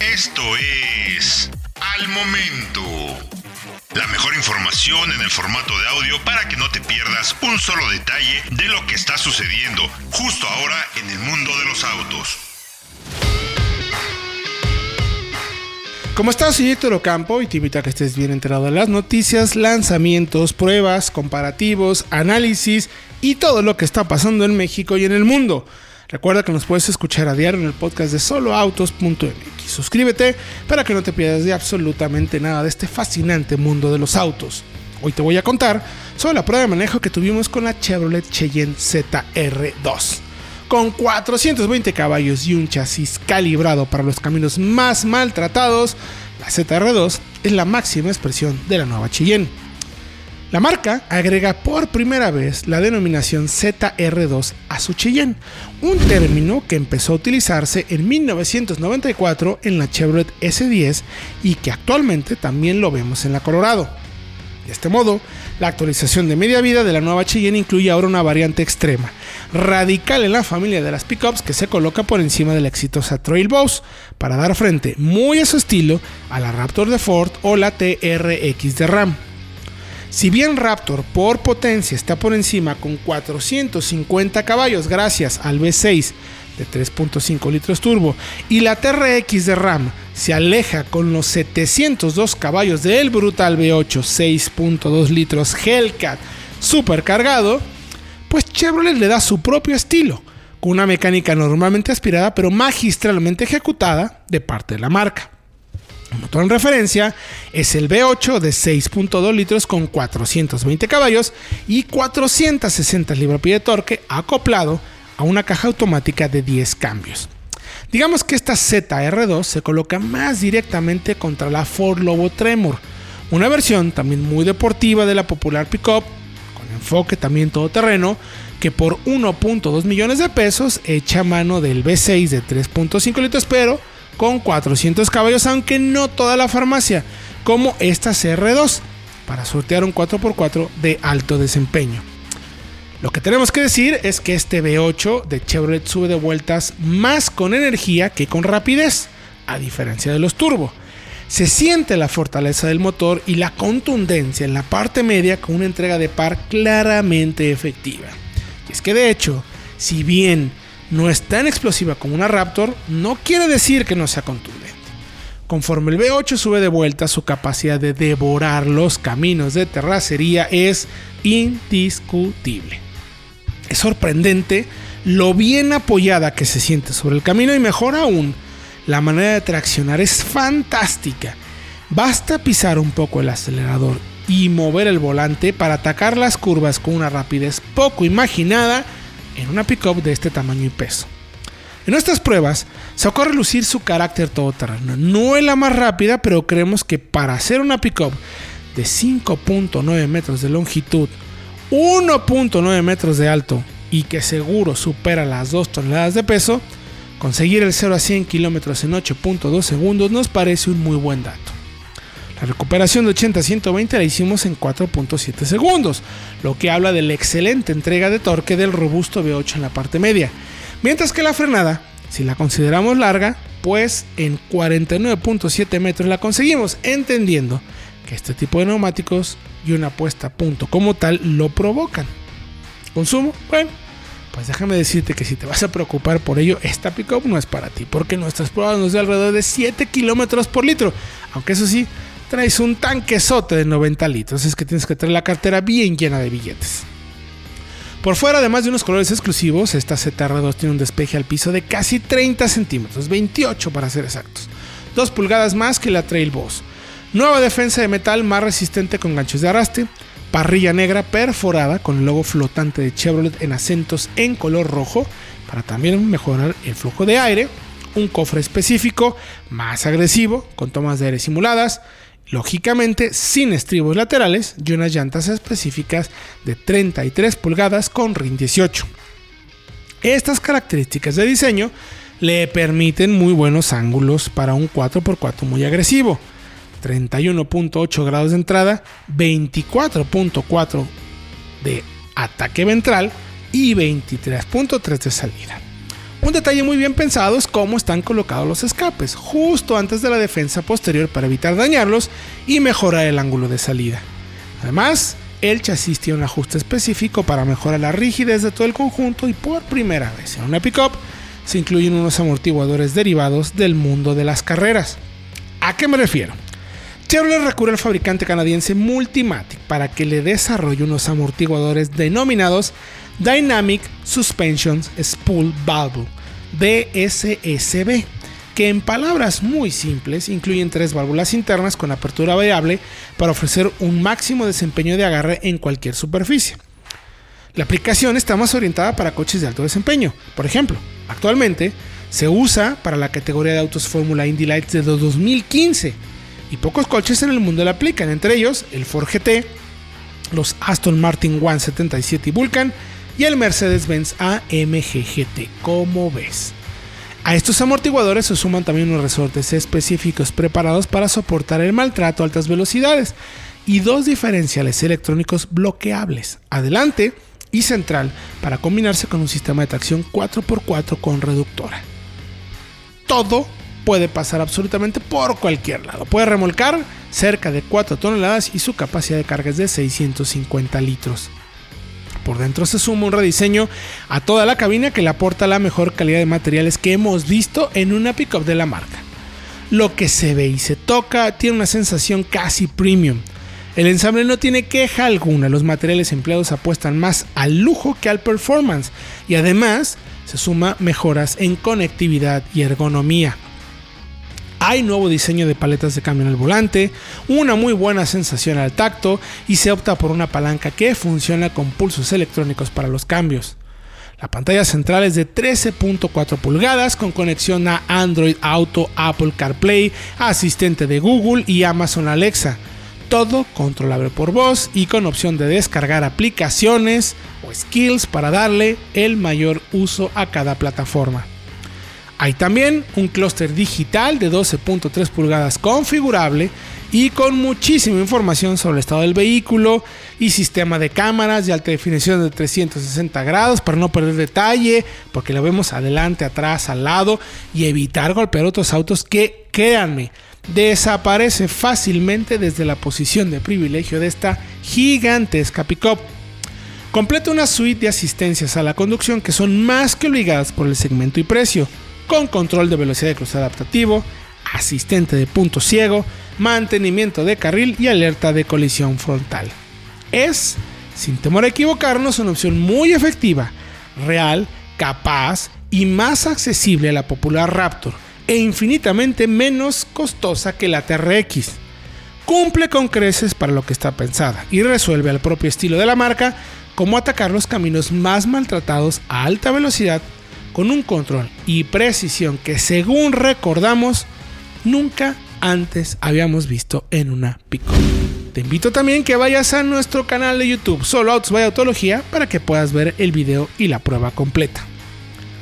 Esto es Al Momento. La mejor información en el formato de audio para que no te pierdas un solo detalle de lo que está sucediendo justo ahora en el mundo de los autos. ¿Cómo estás? Soy Héctor Ocampo y te invito a que estés bien enterado de las noticias, lanzamientos, pruebas, comparativos, análisis y todo lo que está pasando en México y en el mundo. Recuerda que nos puedes escuchar a diario en el podcast de soloautos.mx. Suscríbete para que no te pierdas de absolutamente nada de este fascinante mundo de los autos. Hoy te voy a contar sobre la prueba de manejo que tuvimos con la Chevrolet Cheyenne ZR2 con 420 caballos y un chasis calibrado para los caminos más maltratados, la ZR2 es la máxima expresión de la nueva Cheyenne. La marca agrega por primera vez la denominación ZR2 a su Cheyenne, un término que empezó a utilizarse en 1994 en la Chevrolet S10 y que actualmente también lo vemos en la Colorado. De este modo, la actualización de media vida de la nueva Cheyenne incluye ahora una variante extrema, radical en la familia de las pickups que se coloca por encima de la exitosa Trail Boss para dar frente muy a su estilo a la Raptor de Ford o la TRX de Ram. Si bien Raptor por potencia está por encima con 450 caballos gracias al V6 de 3.5 litros turbo y la TRX de Ram se aleja con los 702 caballos del brutal V8 6.2 litros Hellcat supercargado, pues Chevrolet le da su propio estilo, con una mecánica normalmente aspirada pero magistralmente ejecutada de parte de la marca. Motor en referencia es el V8 de 6.2 litros con 420 caballos y 460 libras-pie de torque acoplado a una caja automática de 10 cambios. Digamos que esta ZR2 se coloca más directamente contra la Ford Lobo Tremor, una versión también muy deportiva de la popular pickup, con enfoque también todoterreno, que por 1.2 millones de pesos echa mano del V6 de 3.5 litros, pero con 400 caballos, aunque no toda la farmacia, como esta CR2, para sortear un 4x4 de alto desempeño. Lo que tenemos que decir es que este V8 de Chevrolet sube de vueltas más con energía que con rapidez, a diferencia de los turbo. Se siente la fortaleza del motor y la contundencia en la parte media con una entrega de par claramente efectiva. Y es que de hecho, si bien no es tan explosiva como una Raptor, no quiere decir que no sea contundente. Conforme el V8 sube de vuelta, su capacidad de devorar los caminos de terracería es indiscutible. Es sorprendente lo bien apoyada que se siente sobre el camino y mejor aún, la manera de traccionar es fantástica. Basta pisar un poco el acelerador y mover el volante para atacar las curvas con una rapidez poco imaginada en una pickup de este tamaño y peso. En nuestras pruebas se ocurre lucir su carácter todoterreno. No es la más rápida, pero creemos que para hacer una pickup de 5.9 metros de longitud 1.9 metros de alto y que seguro supera las 2 toneladas de peso, conseguir el 0 a 100 kilómetros en 8.2 segundos nos parece un muy buen dato. La recuperación de 80 a 120 la hicimos en 4.7 segundos, lo que habla de la excelente entrega de torque del robusto V8 en la parte media. Mientras que la frenada, si la consideramos larga, pues en 49.7 metros la conseguimos, entendiendo que este tipo de neumáticos y una puesta a punto como tal lo provocan. ¿Consumo? Bueno, pues déjame decirte que si te vas a preocupar por ello, esta pickup no es para ti, porque nuestras pruebas nos da alrededor de 7 kilómetros por litro. Aunque eso sí, traes un tanquezote de 90 litros, es que tienes que traer la cartera bien llena de billetes. Por fuera, además de unos colores exclusivos, esta ZR2 tiene un despeje al piso de casi 30 centímetros, 28 para ser exactos, 2 pulgadas más que la Trail Boss. Nueva defensa de metal más resistente con ganchos de arrastre, parrilla negra perforada con el logo flotante de Chevrolet en acentos en color rojo para también mejorar el flujo de aire, un cofre específico más agresivo con tomas de aire simuladas, lógicamente sin estribos laterales y unas llantas específicas de 33 pulgadas con RIN 18. Estas características de diseño le permiten muy buenos ángulos para un 4x4 muy agresivo 31.8 grados de entrada, 24.4 de ataque ventral y 23.3 de salida. Un detalle muy bien pensado es cómo están colocados los escapes, justo antes de la defensa posterior para evitar dañarlos y mejorar el ángulo de salida. Además, el chasis tiene un ajuste específico para mejorar la rigidez de todo el conjunto y por primera vez en una pickup se incluyen unos amortiguadores derivados del mundo de las carreras. ¿A qué me refiero? Chevrolet recurre al fabricante canadiense Multimatic para que le desarrolle unos amortiguadores denominados Dynamic Suspension Spool Valve DSSB, que en palabras muy simples incluyen tres válvulas internas con apertura variable para ofrecer un máximo desempeño de agarre en cualquier superficie. La aplicación está más orientada para coches de alto desempeño. Por ejemplo, actualmente se usa para la categoría de autos Fórmula Indy Lights de 2015 y pocos coches en el mundo la aplican, entre ellos el Ford GT, los Aston Martin 177 y Vulcan y el Mercedes-Benz AMG GT, como ves. A estos amortiguadores se suman también unos resortes específicos preparados para soportar el maltrato a altas velocidades y dos diferenciales electrónicos bloqueables, adelante y central, para combinarse con un sistema de tracción 4x4 con reductora. Todo puede pasar absolutamente por cualquier lado. Puede remolcar cerca de 4 toneladas y su capacidad de carga es de 650 litros. Por dentro se suma un rediseño a toda la cabina que le aporta la mejor calidad de materiales que hemos visto en una pickup de la marca. Lo que se ve y se toca tiene una sensación casi premium. El ensamble no tiene queja alguna, los materiales empleados apuestan más al lujo que al performance y además se suma mejoras en conectividad y ergonomía. Hay nuevo diseño de paletas de cambio en el volante, una muy buena sensación al tacto y se opta por una palanca que funciona con pulsos electrónicos para los cambios. La pantalla central es de 13.4 pulgadas con conexión a Android Auto, Apple CarPlay, asistente de Google y Amazon Alexa. Todo controlable por voz y con opción de descargar aplicaciones o skills para darle el mayor uso a cada plataforma. Hay también un clúster digital de 12.3 pulgadas configurable y con muchísima información sobre el estado del vehículo y sistema de cámaras de alta definición de 360 grados para no perder detalle, porque lo vemos adelante, atrás, al lado y evitar golpear otros autos que, créanme, desaparece fácilmente desde la posición de privilegio de esta gigantesca pickup. Completa una suite de asistencias a la conducción que son más que obligadas por el segmento y precio con control de velocidad de cruce adaptativo, asistente de punto ciego, mantenimiento de carril y alerta de colisión frontal. Es, sin temor a equivocarnos, una opción muy efectiva, real, capaz y más accesible a la popular Raptor e infinitamente menos costosa que la TRX. Cumple con creces para lo que está pensada y resuelve al propio estilo de la marca cómo atacar los caminos más maltratados a alta velocidad con un control y precisión que según recordamos nunca antes habíamos visto en una pico. Te invito también que vayas a nuestro canal de YouTube Solo Autos by Autología para que puedas ver el video y la prueba completa.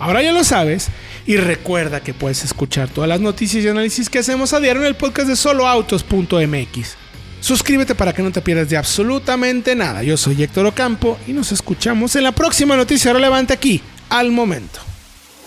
Ahora ya lo sabes y recuerda que puedes escuchar todas las noticias y análisis que hacemos a diario en el podcast de soloautos.mx. Suscríbete para que no te pierdas de absolutamente nada. Yo soy Héctor Ocampo y nos escuchamos en la próxima noticia relevante aquí, al momento.